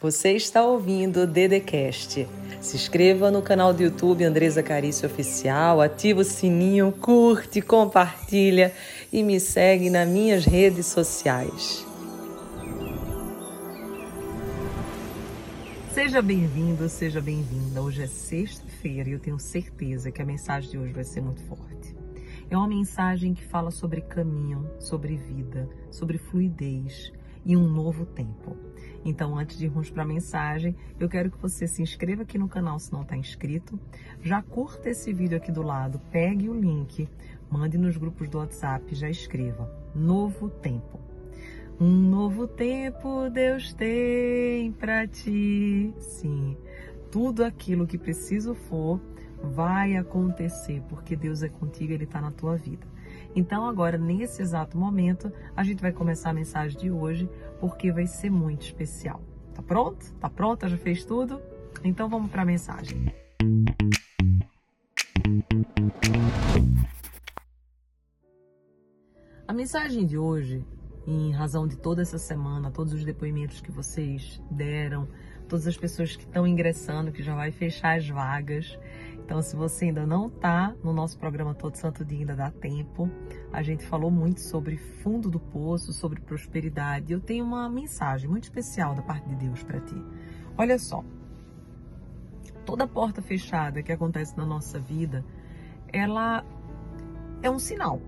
Você está ouvindo o Dedecast. Se inscreva no canal do YouTube Andresa Carício Oficial, ativa o sininho, curte, compartilha e me segue nas minhas redes sociais. Seja bem-vindo, seja bem-vinda. Hoje é sexta-feira e eu tenho certeza que a mensagem de hoje vai ser muito forte. É uma mensagem que fala sobre caminho, sobre vida, sobre fluidez e um novo tempo. Então, antes de irmos para a mensagem, eu quero que você se inscreva aqui no canal se não está inscrito. Já curta esse vídeo aqui do lado, pegue o link, mande nos grupos do WhatsApp, já escreva. Novo tempo. Um novo tempo Deus tem para ti. Sim, tudo aquilo que preciso for vai acontecer, porque Deus é contigo, Ele está na tua vida. Então, agora, nesse exato momento, a gente vai começar a mensagem de hoje, porque vai ser muito especial. Tá pronto? Tá pronta? Já fez tudo? Então, vamos para a mensagem. A mensagem de hoje, em razão de toda essa semana, todos os depoimentos que vocês deram, todas as pessoas que estão ingressando, que já vai fechar as vagas, então, se você ainda não está no nosso programa Todo Santo Dia, ainda dá tempo. A gente falou muito sobre fundo do poço, sobre prosperidade. Eu tenho uma mensagem muito especial da parte de Deus para ti. Olha só, toda porta fechada que acontece na nossa vida, ela é um sinal.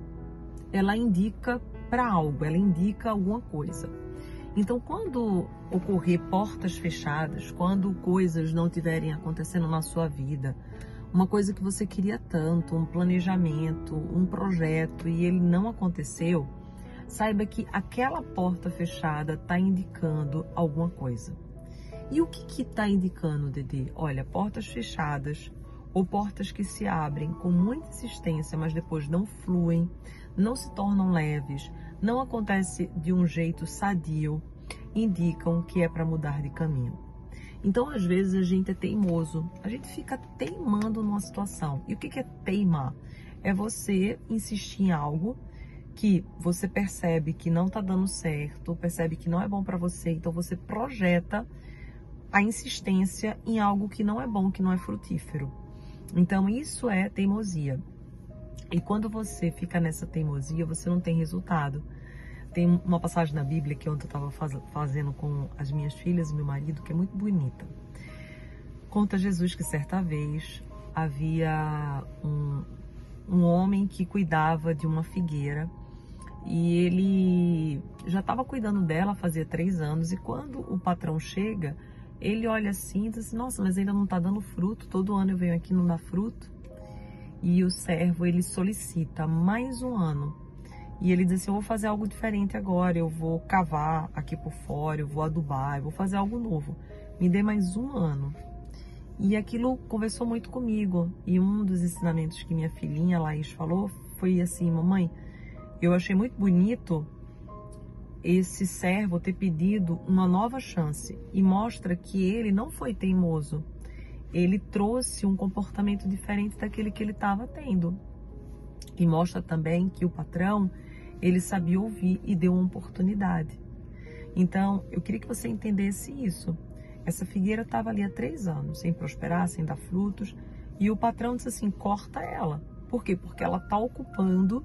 Ela indica para algo, ela indica alguma coisa. Então, quando ocorrer portas fechadas, quando coisas não estiverem acontecendo na sua vida, uma coisa que você queria tanto, um planejamento, um projeto e ele não aconteceu, saiba que aquela porta fechada está indicando alguma coisa. E o que está indicando, Dede? Olha, portas fechadas ou portas que se abrem com muita insistência, mas depois não fluem, não se tornam leves, não acontece de um jeito sadio, indicam que é para mudar de caminho. Então, às vezes, a gente é teimoso, a gente fica teimando numa situação. E o que é teimar? É você insistir em algo que você percebe que não está dando certo, percebe que não é bom para você, então você projeta a insistência em algo que não é bom, que não é frutífero. Então, isso é teimosia. E quando você fica nessa teimosia, você não tem resultado. Tem uma passagem na Bíblia que ontem eu estava faz, fazendo com as minhas filhas e meu marido, que é muito bonita. Conta Jesus que certa vez havia um, um homem que cuidava de uma figueira e ele já estava cuidando dela fazia três anos e quando o patrão chega, ele olha assim e diz assim, nossa, mas ainda não está dando fruto, todo ano eu venho aqui não dá fruto. E o servo, ele solicita mais um ano e ele disse Eu vou fazer algo diferente agora, eu vou cavar aqui por fora, eu vou adubar, eu vou fazer algo novo. Me dê mais um ano. E aquilo conversou muito comigo. E um dos ensinamentos que minha filhinha Laís falou foi assim: Mamãe, eu achei muito bonito esse servo ter pedido uma nova chance e mostra que ele não foi teimoso. Ele trouxe um comportamento diferente daquele que ele estava tendo. E mostra também que o patrão ele sabia ouvir e deu uma oportunidade. Então, eu queria que você entendesse isso. Essa figueira estava ali há três anos, sem prosperar, sem dar frutos, e o patrão disse assim: corta ela. Por quê? Porque ela está ocupando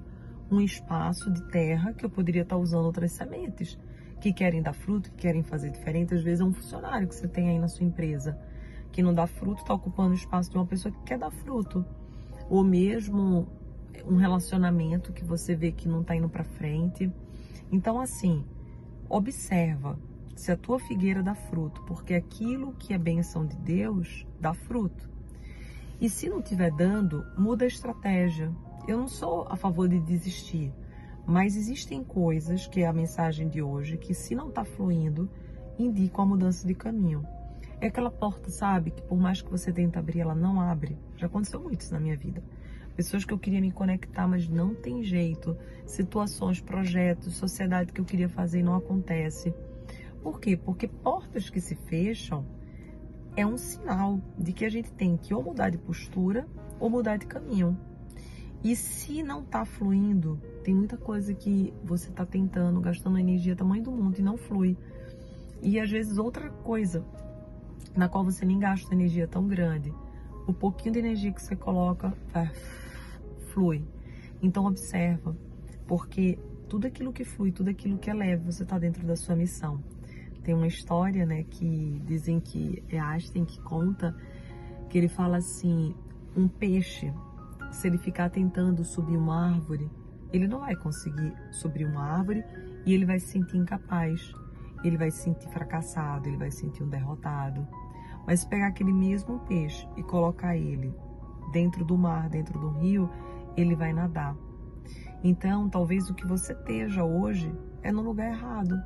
um espaço de terra que eu poderia estar tá usando outras sementes que querem dar fruto, que querem fazer diferente. Às vezes é um funcionário que você tem aí na sua empresa que não dá fruto, está ocupando o espaço de uma pessoa que quer dar fruto. Ou mesmo um relacionamento que você vê que não está indo para frente. Então, assim, observa se a tua figueira dá fruto, porque aquilo que é benção de Deus dá fruto. E se não estiver dando, muda a estratégia. Eu não sou a favor de desistir, mas existem coisas, que é a mensagem de hoje, que se não está fluindo, indicam a mudança de caminho. É aquela porta, sabe, que por mais que você tente abrir, ela não abre. Já aconteceu muito isso na minha vida pessoas que eu queria me conectar, mas não tem jeito, situações, projetos, sociedade que eu queria fazer e não acontece. Por quê? Porque portas que se fecham é um sinal de que a gente tem que ou mudar de postura ou mudar de caminho. E se não está fluindo, tem muita coisa que você está tentando, gastando energia tamanho do mundo e não flui. E às vezes outra coisa na qual você nem gasta energia tão grande, o pouquinho de energia que você coloca vai, flui. Então observa, porque tudo aquilo que flui, tudo aquilo que é leve, você está dentro da sua missão. Tem uma história, né, que dizem que é Einstein que conta, que ele fala assim, um peixe, se ele ficar tentando subir uma árvore, ele não vai conseguir subir uma árvore e ele vai se sentir incapaz, ele vai se sentir fracassado, ele vai se sentir um derrotado. Mas pegar aquele mesmo peixe e colocar ele dentro do mar, dentro do rio, ele vai nadar. Então, talvez o que você esteja hoje é no lugar errado.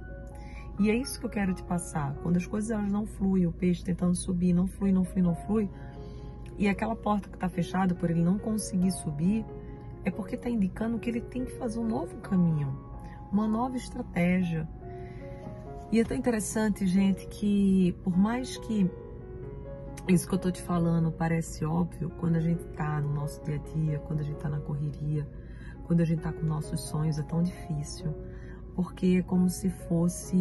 E é isso que eu quero te passar. Quando as coisas elas não fluem, o peixe tentando subir, não flui, não flui, não flui, e aquela porta que está fechada por ele não conseguir subir, é porque está indicando que ele tem que fazer um novo caminho, uma nova estratégia. E é tão interessante, gente, que por mais que isso que eu estou te falando parece óbvio, quando a gente está no nosso dia a dia, quando a gente está na correria, quando a gente está com nossos sonhos, é tão difícil. Porque é como se fosse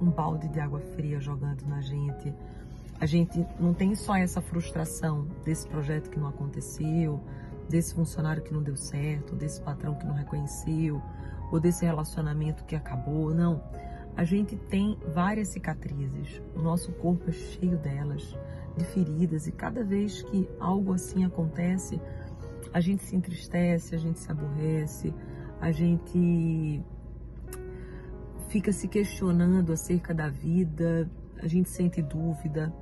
um balde de água fria jogando na gente. A gente não tem só essa frustração desse projeto que não aconteceu, desse funcionário que não deu certo, desse patrão que não reconheceu, ou desse relacionamento que acabou. Não. A gente tem várias cicatrizes. O nosso corpo é cheio delas, de feridas, e cada vez que algo assim acontece, a gente se entristece, a gente se aborrece, a gente fica se questionando acerca da vida, a gente sente dúvida.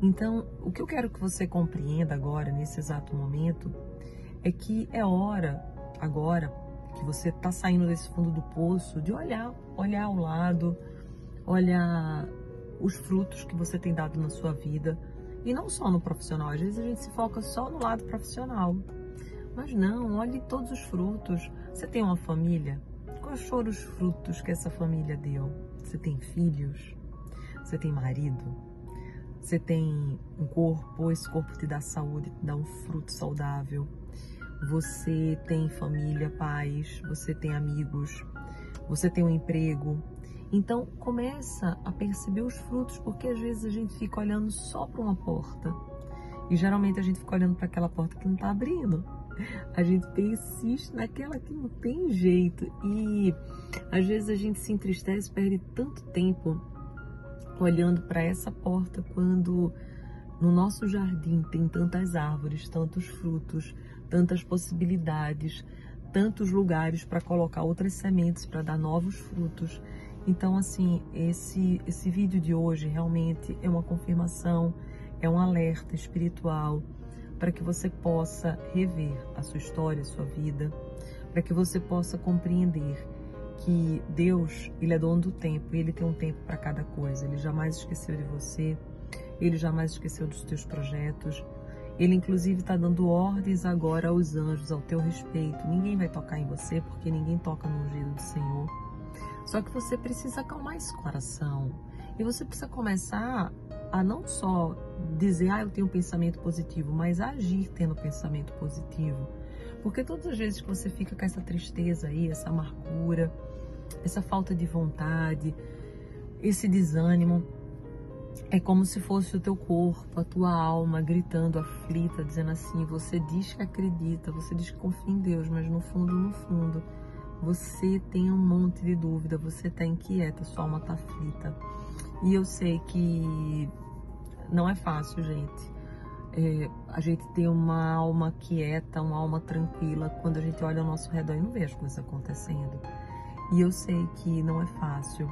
Então, o que eu quero que você compreenda agora, nesse exato momento, é que é hora, agora, que você está saindo desse fundo do poço, de olhar, olhar ao lado, olhar os frutos que você tem dado na sua vida. E não só no profissional, às vezes a gente se foca só no lado profissional. Mas não, olhe todos os frutos. Você tem uma família? Quais foram os frutos que essa família deu? Você tem filhos? Você tem marido? Você tem um corpo, esse corpo te dá saúde, te dá um fruto saudável você tem família, pais, você tem amigos, você tem um emprego. Então começa a perceber os frutos, porque às vezes a gente fica olhando só para uma porta. E geralmente a gente fica olhando para aquela porta que não está abrindo. A gente persiste naquela que não tem jeito. E às vezes a gente se entristece, perde tanto tempo olhando para essa porta quando no nosso jardim tem tantas árvores, tantos frutos, tantas possibilidades, tantos lugares para colocar outras sementes para dar novos frutos. Então, assim, esse, esse vídeo de hoje realmente é uma confirmação, é um alerta espiritual para que você possa rever a sua história, a sua vida, para que você possa compreender que Deus, Ele é dono do tempo e Ele tem um tempo para cada coisa. Ele jamais esqueceu de você, Ele jamais esqueceu dos teus projetos, ele, inclusive, está dando ordens agora aos anjos ao teu respeito. Ninguém vai tocar em você, porque ninguém toca no ungido do Senhor. Só que você precisa acalmar esse coração. E você precisa começar a não só dizer, ah, eu tenho um pensamento positivo, mas agir tendo pensamento positivo. Porque todas as vezes que você fica com essa tristeza aí, essa amargura, essa falta de vontade, esse desânimo, é como se fosse o teu corpo, a tua alma gritando aflita, dizendo assim: você diz que acredita, você diz que confia em Deus, mas no fundo, no fundo, você tem um monte de dúvida, você está inquieta, sua alma está aflita. E eu sei que não é fácil, gente. É, a gente tem uma alma quieta, uma alma tranquila, quando a gente olha ao nosso redor e não vê as coisas acontecendo. E eu sei que não é fácil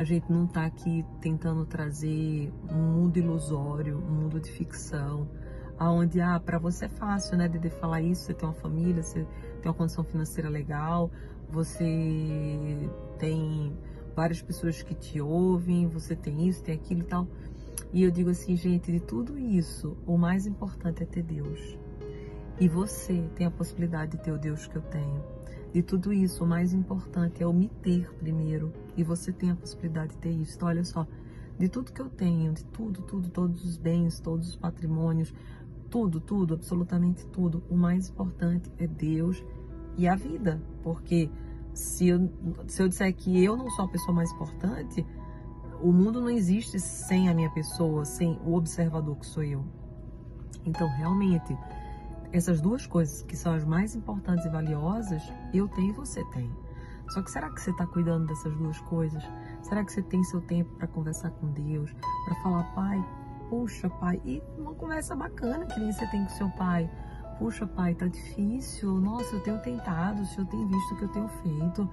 a gente não está aqui tentando trazer um mundo ilusório, um mundo de ficção, aonde ah, para você é fácil, né, de falar isso, você tem uma família, você tem uma condição financeira legal, você tem várias pessoas que te ouvem, você tem isso, tem aquilo e tal. E eu digo assim, gente, de tudo isso, o mais importante é ter Deus. E você tem a possibilidade de ter o Deus que eu tenho. De tudo isso, o mais importante é eu me ter primeiro. E você tem a possibilidade de ter isso. Então, olha só, de tudo que eu tenho, de tudo, tudo, todos os bens, todos os patrimônios, tudo, tudo, absolutamente tudo. O mais importante é Deus e a vida. Porque se eu, se eu disser que eu não sou a pessoa mais importante, o mundo não existe sem a minha pessoa, sem o observador que sou eu. Então, realmente, essas duas coisas que são as mais importantes e valiosas, eu tenho e você tem. Só que será que você está cuidando dessas duas coisas? Será que você tem seu tempo para conversar com Deus, para falar, pai, puxa, pai, e uma conversa bacana que nem você tem com seu pai. Puxa, pai, tá difícil. Nossa, eu tenho tentado, o senhor tem visto o que eu tenho feito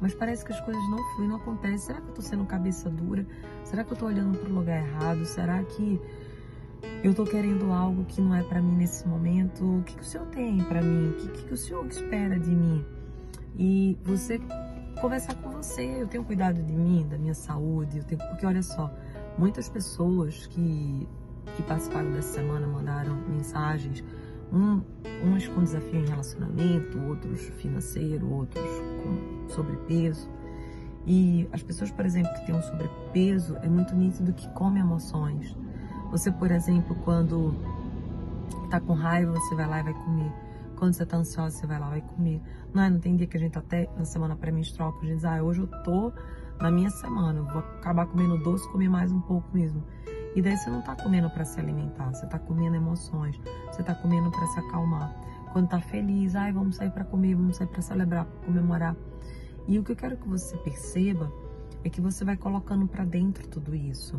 mas parece que as coisas não fluem, não acontecem. Será que eu tô sendo cabeça dura? Será que eu tô olhando para o lugar errado? Será que eu tô querendo algo que não é para mim nesse momento? O que, que o Senhor tem para mim? O que, que, que o Senhor espera de mim? E você conversar com você. Eu tenho cuidado de mim, da minha saúde. Eu tenho... Porque olha só, muitas pessoas que, que participaram dessa semana mandaram mensagens um, uns com desafio em relacionamento, outros financeiro, outros com sobrepeso. E as pessoas, por exemplo, que têm um sobrepeso, é muito nítido que come emoções. Você, por exemplo, quando está com raiva, você vai lá e vai comer. Quando você está ansiosa, você vai lá e vai comer. Não é? Não tem dia que a gente até na semana pré-menstrual a gente diz, ah, hoje eu tô na minha semana, vou acabar comendo doce, comer mais um pouco mesmo. E daí você não está comendo para se alimentar, você está comendo emoções, você está comendo para se acalmar. Quando está feliz, ai, vamos sair para comer, vamos sair para celebrar, pra comemorar. E o que eu quero que você perceba é que você vai colocando para dentro tudo isso.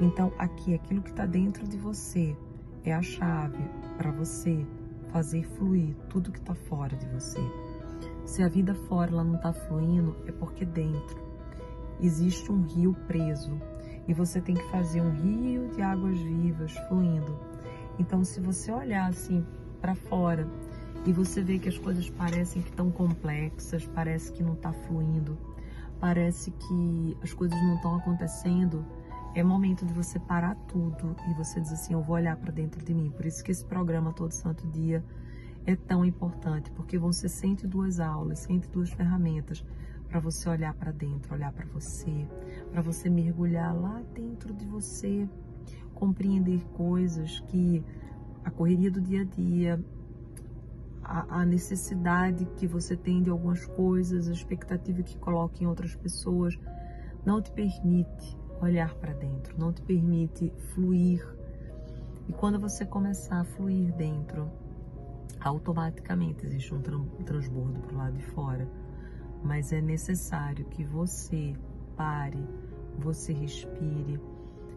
Então, aqui, aquilo que está dentro de você é a chave para você fazer fluir tudo que está fora de você. Se a vida fora ela não está fluindo, é porque dentro existe um rio preso e você tem que fazer um rio de águas vivas fluindo. Então, se você olhar assim para fora e você vê que as coisas parecem que estão complexas, parece que não está fluindo, parece que as coisas não estão acontecendo, é momento de você parar tudo e você dizer assim: eu vou olhar para dentro de mim. Por isso que esse programa todo santo dia é tão importante, porque vão ser 102 aulas, 102 ferramentas para você olhar para dentro, olhar para você, para você mergulhar lá dentro de você, compreender coisas que a correria do dia a dia, a, a necessidade que você tem de algumas coisas, a expectativa que coloca em outras pessoas, não te permite olhar para dentro, não te permite fluir. E quando você começar a fluir dentro, automaticamente existe um transbordo para o lado de fora mas é necessário que você pare, você respire,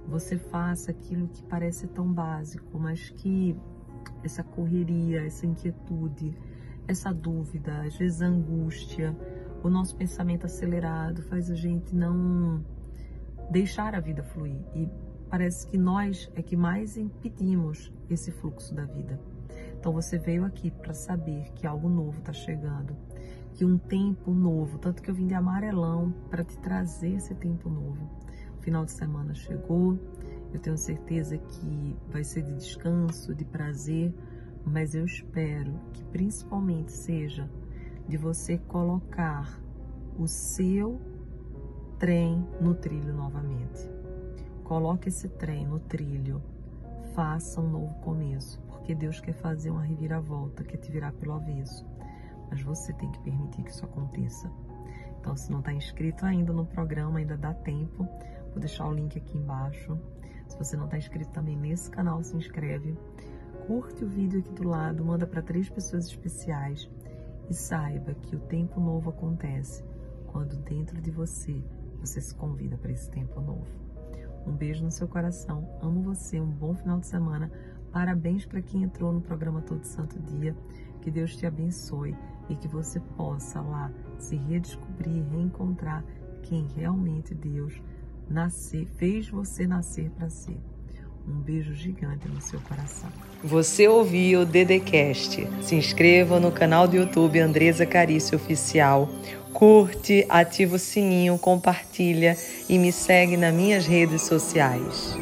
você faça aquilo que parece tão básico, mas que essa correria, essa inquietude, essa dúvida, às vezes a angústia, o nosso pensamento acelerado faz a gente não deixar a vida fluir e parece que nós é que mais impedimos esse fluxo da vida. Então você veio aqui para saber que algo novo está chegando que um tempo novo, tanto que eu vim de amarelão para te trazer esse tempo novo. O final de semana chegou, eu tenho certeza que vai ser de descanso, de prazer, mas eu espero que principalmente seja de você colocar o seu trem no trilho novamente. Coloque esse trem no trilho, faça um novo começo, porque Deus quer fazer uma reviravolta, quer te virar pelo avesso mas você tem que permitir que isso aconteça. Então, se não está inscrito ainda no programa, ainda dá tempo. Vou deixar o link aqui embaixo. Se você não está inscrito também nesse canal, se inscreve. Curte o vídeo aqui do lado, manda para três pessoas especiais e saiba que o tempo novo acontece quando dentro de você você se convida para esse tempo novo. Um beijo no seu coração, amo você, um bom final de semana. Parabéns para quem entrou no programa Todo Santo Dia. Que Deus te abençoe e que você possa lá se redescobrir, reencontrar quem realmente Deus nascer, fez você nascer para ser. Um beijo gigante no seu coração. Você ouviu o Dedecast. Se inscreva no canal do YouTube Andresa Carício Oficial. Curte, ativa o sininho, compartilha e me segue nas minhas redes sociais.